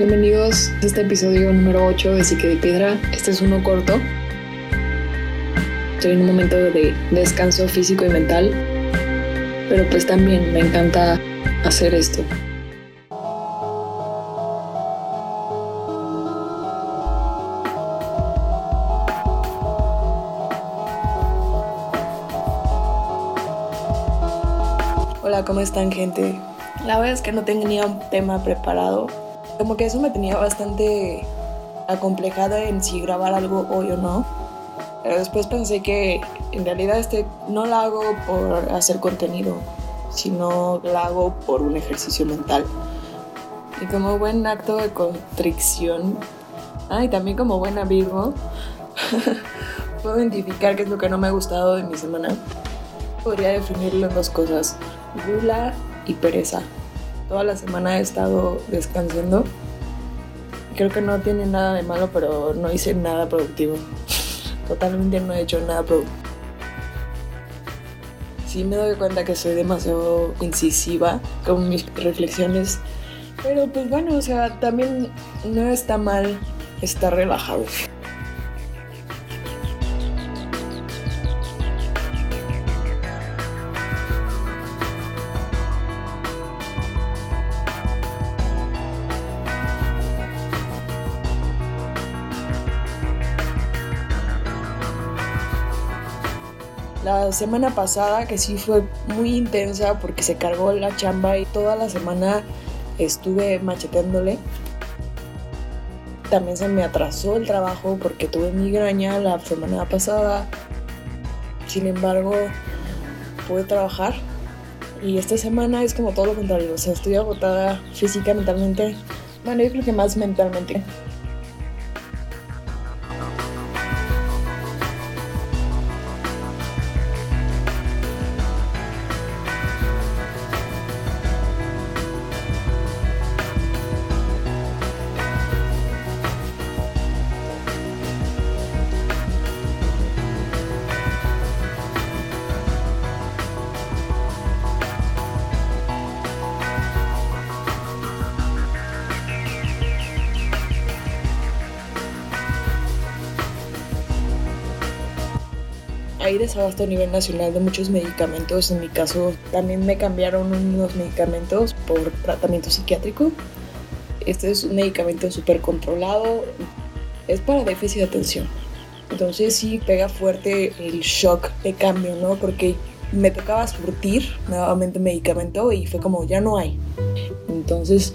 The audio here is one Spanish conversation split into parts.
Bienvenidos a este episodio número 8 de Psique de Piedra. Este es uno corto. Estoy en un momento de descanso físico y mental, pero pues también me encanta hacer esto. Hola, ¿cómo están gente? La verdad es que no tenía un tema preparado. Como que eso me tenía bastante acomplejada en si grabar algo hoy o no. Pero después pensé que en realidad este no lo hago por hacer contenido, sino lo hago por un ejercicio mental. Y como buen acto de constricción, ah, y también como buena Virgo, puedo identificar qué es lo que no me ha gustado de mi semana. Podría definirlo en dos cosas gula y pereza. Toda la semana he estado descansando. Creo que no tiene nada de malo, pero no hice nada productivo. Totalmente no he hecho nada productivo. Sí me doy cuenta que soy demasiado incisiva con mis reflexiones. Pero pues bueno, o sea, también no está mal estar relajado. La semana pasada, que sí fue muy intensa porque se cargó la chamba y toda la semana estuve macheteándole. También se me atrasó el trabajo porque tuve migraña la semana pasada. Sin embargo, pude trabajar. Y esta semana es como todo lo contrario. O sea, estoy agotada física, mentalmente. Bueno, yo creo que más mentalmente. Desabasto a nivel nacional de muchos medicamentos. En mi caso, también me cambiaron unos medicamentos por tratamiento psiquiátrico. Este es un medicamento súper controlado. Es para déficit de atención. Entonces sí pega fuerte el shock de cambio, ¿no? Porque me tocaba surtir nuevamente medicamento y fue como, ya no hay. Entonces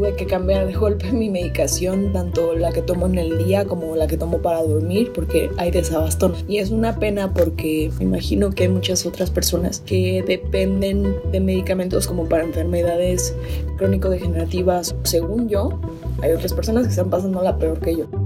tuve que cambiar de golpe mi medicación, tanto la que tomo en el día como la que tomo para dormir, porque hay desabastón. Y es una pena porque me imagino que hay muchas otras personas que dependen de medicamentos como para enfermedades crónico-degenerativas. Según yo, hay otras personas que están pasando la peor que yo.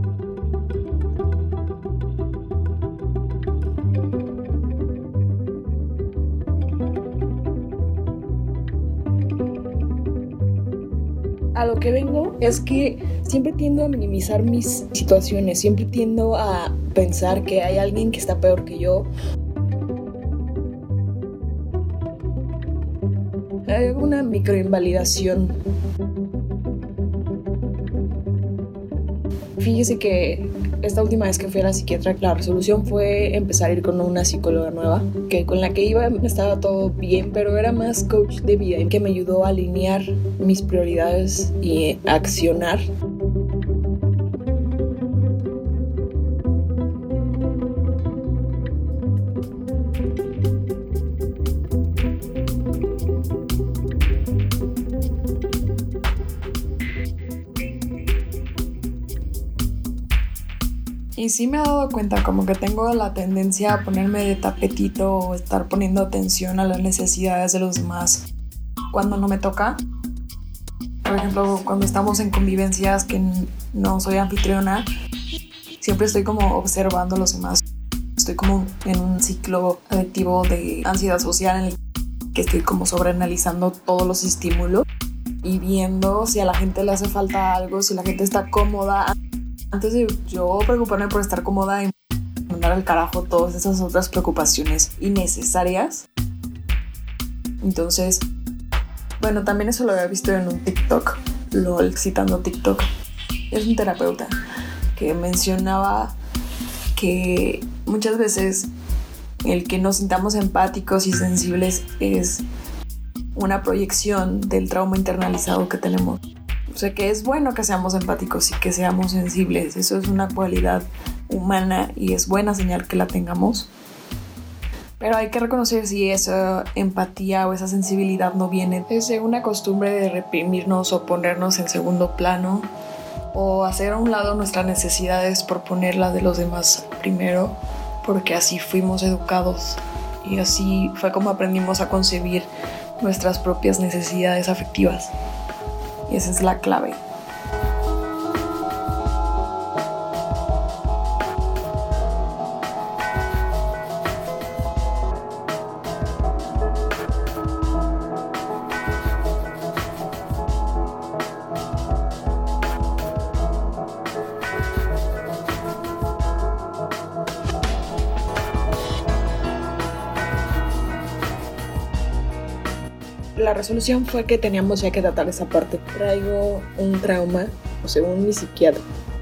Que vengo es que siempre tiendo a minimizar mis situaciones, siempre tiendo a pensar que hay alguien que está peor que yo. Hay una microinvalidación. Fíjese que esta última vez que fui a la psiquiatra, la resolución fue empezar a ir con una psicóloga nueva, que con la que iba estaba todo bien, pero era más coach de vida, que me ayudó a alinear mis prioridades y accionar sí me he dado cuenta como que tengo la tendencia a ponerme de tapetito o estar poniendo atención a las necesidades de los demás cuando no me toca. Por ejemplo, cuando estamos en convivencias que no soy anfitriona, siempre estoy como observando a los demás. Estoy como en un ciclo adictivo de ansiedad social en el que estoy como sobreanalizando todos los estímulos y viendo si a la gente le hace falta algo, si la gente está cómoda antes de yo preocuparme por estar cómoda y mandar al carajo todas esas otras preocupaciones innecesarias. Entonces, bueno, también eso lo había visto en un TikTok LOL citando TikTok. Es un terapeuta que mencionaba que muchas veces el que nos sintamos empáticos y sensibles es una proyección del trauma internalizado que tenemos. O sea que es bueno que seamos empáticos y que seamos sensibles. Eso es una cualidad humana y es buena señal que la tengamos. Pero hay que reconocer si esa empatía o esa sensibilidad no viene desde una costumbre de reprimirnos o ponernos en segundo plano o hacer a un lado nuestras necesidades por ponerlas de los demás primero, porque así fuimos educados y así fue como aprendimos a concebir nuestras propias necesidades afectivas. Y esa es la clave. La resolución fue que teníamos ya que tratar esa parte. Traigo un trauma, o según mi psiquiatra.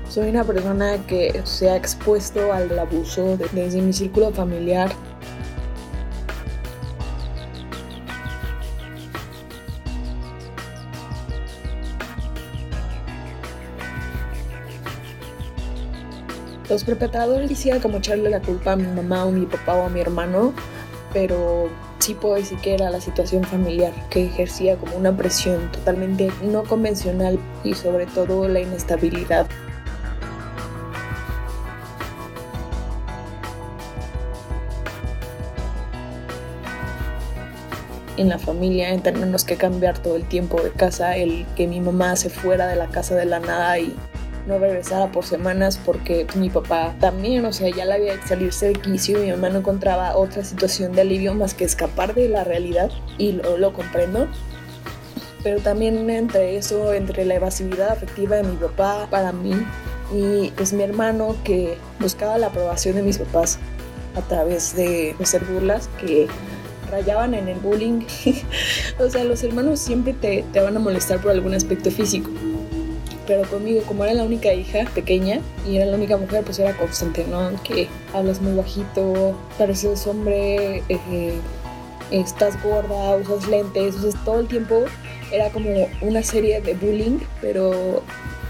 Soy una persona que se ha expuesto al abuso desde mi círculo familiar. Los perpetradores quisieran como echarle la culpa a mi mamá o mi papá o a mi hermano, pero sí puedo decir que era la situación familiar que ejercía como una presión totalmente no convencional y sobre todo la inestabilidad. en la familia, en tenernos que cambiar todo el tiempo de casa, el que mi mamá se fuera de la casa de la nada y no regresara por semanas porque mi papá también, o sea, ya la había salirse de quicio y mi mamá no encontraba otra situación de alivio más que escapar de la realidad y lo, lo comprendo. Pero también entre eso, entre la evasividad afectiva de mi papá para mí y pues mi hermano que buscaba la aprobación de mis papás a través de hacer burlas que rayaban en el bullying. o sea, los hermanos siempre te, te van a molestar por algún aspecto físico pero conmigo, como era la única hija pequeña y era la única mujer, pues era constante, ¿no? Que hablas muy bajito, pareces hombre, eh, estás gorda, usas lentes, entonces todo el tiempo era como una serie de bullying, pero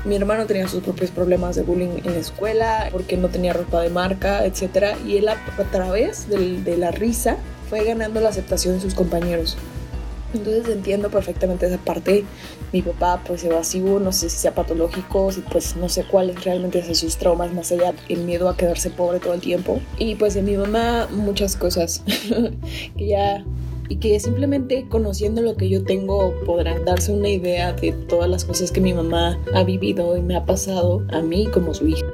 mi hermano tenía sus propios problemas de bullying en la escuela porque no tenía ropa de marca, etc. Y él a, través de la risa fue ganando la aceptación de sus compañeros. Entonces entiendo perfectamente esa parte. Mi papá pues evasivo, no sé si sea patológico, si pues no sé cuáles realmente son sus traumas, más allá el miedo a quedarse pobre todo el tiempo. Y pues de mi mamá muchas cosas que ya y que simplemente conociendo lo que yo tengo podrán darse una idea de todas las cosas que mi mamá ha vivido y me ha pasado a mí como su hija.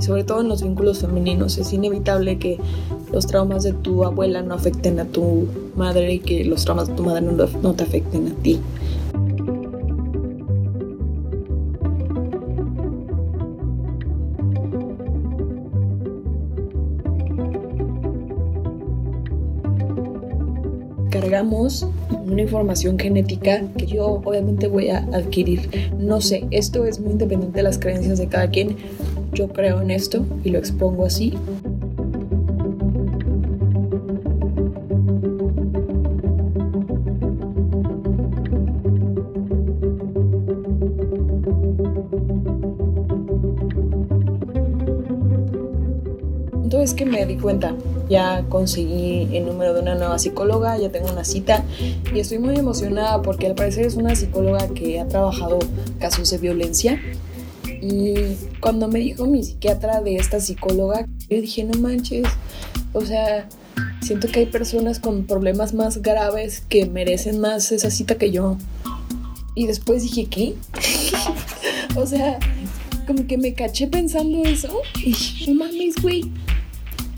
Sobre todo en los vínculos femeninos. Es inevitable que los traumas de tu abuela no afecten a tu madre y que los traumas de tu madre no, te afecten a ti. cargamos una información genética que yo obviamente voy a adquirir. No sé, esto es muy independiente de las creencias de cada quien, yo creo en esto y lo expongo así. Entonces que me di cuenta, ya conseguí el número de una nueva psicóloga, ya tengo una cita y estoy muy emocionada porque al parecer es una psicóloga que ha trabajado casos de violencia y cuando me dijo mi psiquiatra de esta psicóloga, yo dije, no manches, o sea, siento que hay personas con problemas más graves que merecen más esa cita que yo. Y después dije, ¿qué? o sea, como que me caché pensando eso. Y no mames, güey.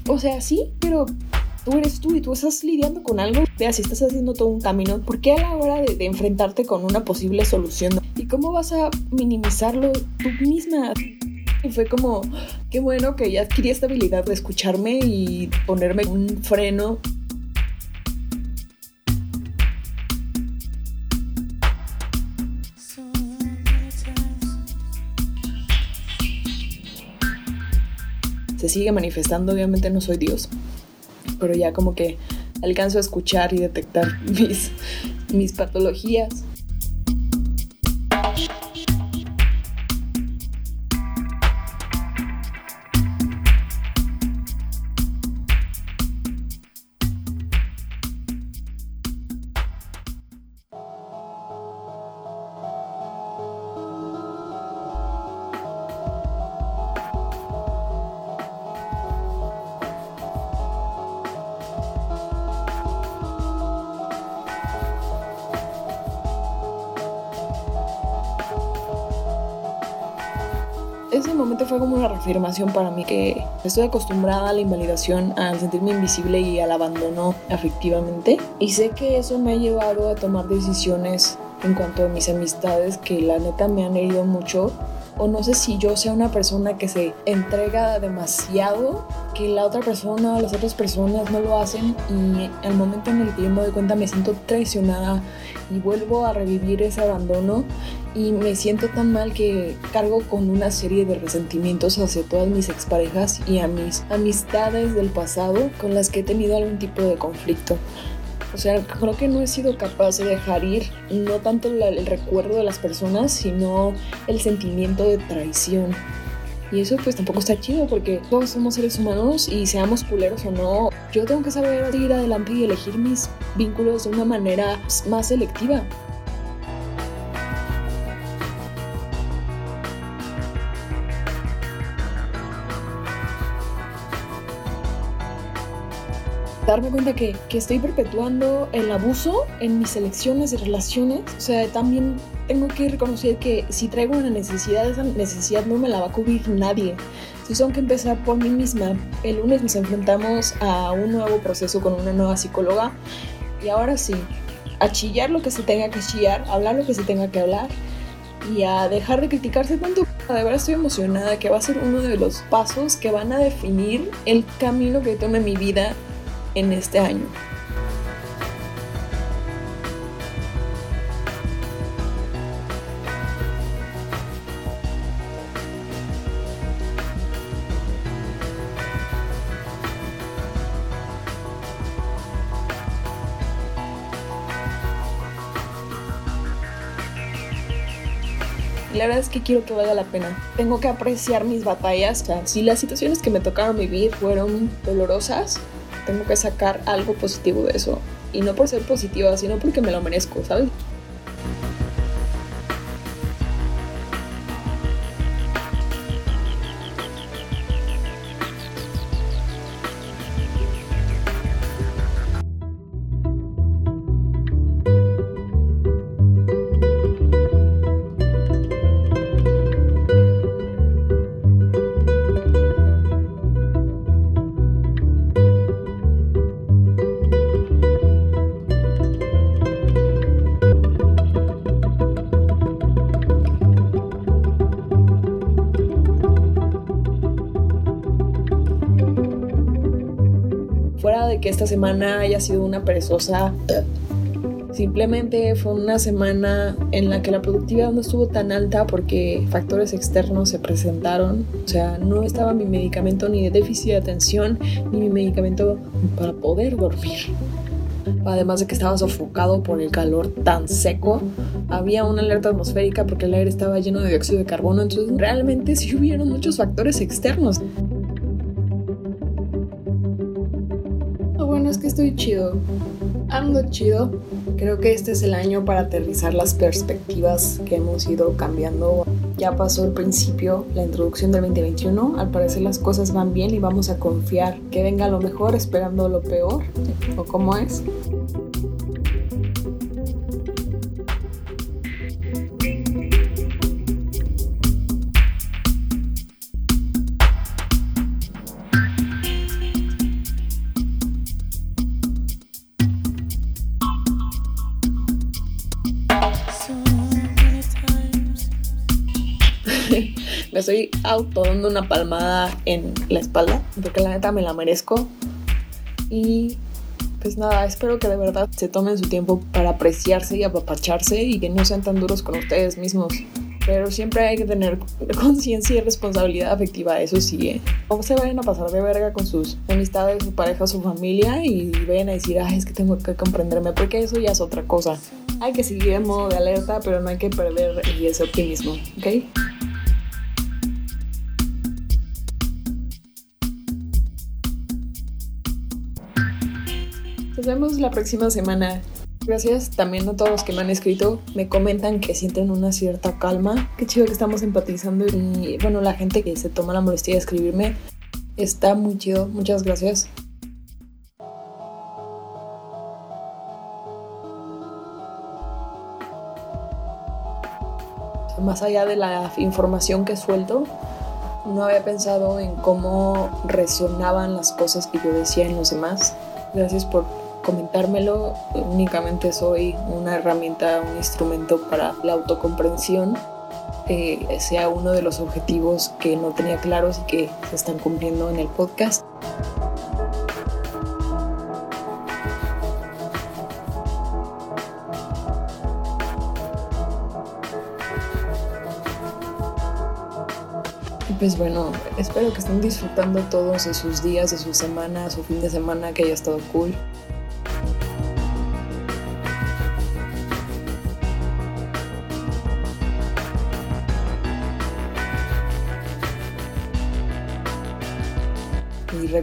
O sea, sí, pero tú eres tú y tú estás lidiando con algo. Vea, si estás haciendo todo un camino, ¿por qué a la hora de, de enfrentarte con una posible solución? ¿Y cómo vas a minimizarlo tú misma? Y fue como, qué bueno que ya adquirí esta habilidad de escucharme y ponerme un freno se sigue manifestando, obviamente no soy Dios, pero ya como que alcanzo a escuchar y detectar mis, mis patologías. Ese momento fue como una reafirmación para mí que estoy acostumbrada a la invalidación, al sentirme invisible y al abandono afectivamente. Y sé que eso me ha llevado a tomar decisiones en cuanto a mis amistades que la neta me han herido mucho. O no sé si yo sea una persona que se entrega demasiado, que la otra persona o las otras personas no lo hacen y al momento en el que yo me doy cuenta me siento traicionada y vuelvo a revivir ese abandono y me siento tan mal que cargo con una serie de resentimientos hacia todas mis exparejas y a mis amistades del pasado con las que he tenido algún tipo de conflicto. O sea, creo que no he sido capaz de dejar ir no tanto el recuerdo de las personas, sino el sentimiento de traición. Y eso pues tampoco está chido porque todos somos seres humanos y seamos culeros o no, yo tengo que saber ir adelante y elegir mis vínculos de una manera más selectiva. Darme cuenta que, que, estoy perpetuando el abuso en mis elecciones de relaciones. O sea, también tengo que reconocer que si traigo una necesidad, esa necesidad no me la va a cubrir nadie. Si tengo que empezar por mí misma. El lunes nos enfrentamos a un nuevo proceso con una nueva psicóloga. Y ahora sí, a chillar lo que se tenga que chillar, hablar lo que se tenga que hablar y a dejar de criticarse tanto. De verdad estoy emocionada que va a ser uno de los pasos que van a definir el camino que tome mi vida en este año. la verdad es que quiero que valga la pena. Tengo que apreciar mis batallas. Si las situaciones que me tocaron vivir fueron dolorosas, tengo que sacar algo positivo de eso. Y no por ser positiva, sino porque me lo merezco, ¿sabes? Que esta semana haya sido una perezosa. Simplemente fue una semana en la que la productividad no estuvo tan alta porque factores externos se presentaron. O sea, no estaba mi medicamento ni de déficit de atención ni mi medicamento para poder dormir. Además de que estaba sofocado por el calor tan seco, había una alerta atmosférica porque el aire estaba lleno de dióxido de carbono. Entonces, realmente sí hubieron muchos factores externos. Estoy chido. Ando chido. Creo que este es el año para aterrizar las perspectivas que hemos ido cambiando. Ya pasó el principio, la introducción del 2021. Al parecer las cosas van bien y vamos a confiar que venga lo mejor esperando lo peor. ¿O cómo es? Estoy auto dando una palmada en la espalda, porque la neta me la merezco. Y pues nada, espero que de verdad se tomen su tiempo para apreciarse y apapacharse y que no sean tan duros con ustedes mismos. Pero siempre hay que tener conciencia y responsabilidad afectiva, eso sí, ¿eh? Se vayan a pasar de verga con sus amistades, su pareja, su familia y vayan a decir, ay, es que tengo que comprenderme, porque eso ya es otra cosa. Hay que seguir en modo de alerta, pero no hay que perder ese optimismo, ¿ok? Vemos la próxima semana. Gracias también a todos los que me han escrito. Me comentan que sienten una cierta calma. Qué chido que estamos empatizando. Y bueno, la gente que se toma la molestia de escribirme está muy chido. Muchas gracias. Más allá de la información que suelto, no había pensado en cómo resonaban las cosas que yo decía en los demás. Gracias por comentármelo. Únicamente soy una herramienta, un instrumento para la autocomprensión. Eh, sea uno de los objetivos que no tenía claros y que se están cumpliendo en el podcast. pues bueno, espero que estén disfrutando todos de sus días, de sus semanas, su fin de semana, que haya estado cool.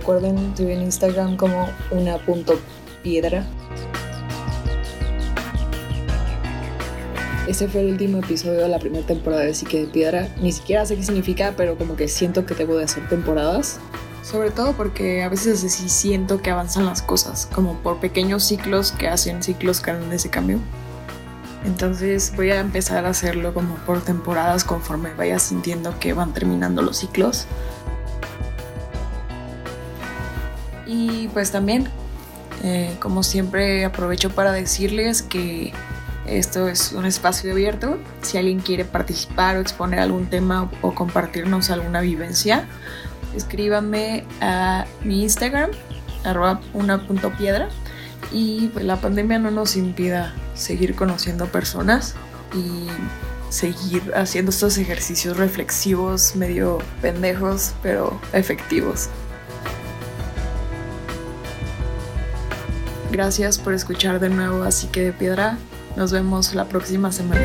Recuerden, estoy en Instagram como una punto piedra. Este fue el último episodio de la primera temporada de Psique de Piedra. Ni siquiera sé qué significa, pero como que siento que debo de hacer temporadas. Sobre todo porque a veces sí siento que avanzan las cosas, como por pequeños ciclos que hacen ciclos grandes de cambio. Entonces voy a empezar a hacerlo como por temporadas conforme vaya sintiendo que van terminando los ciclos. Y pues también, eh, como siempre, aprovecho para decirles que esto es un espacio abierto. Si alguien quiere participar o exponer algún tema o compartirnos alguna vivencia, escríbanme a mi Instagram, arroba una punto piedra. Y pues la pandemia no nos impida seguir conociendo personas y seguir haciendo estos ejercicios reflexivos medio pendejos, pero efectivos. Gracias por escuchar de nuevo Así que de Piedra. Nos vemos la próxima semana.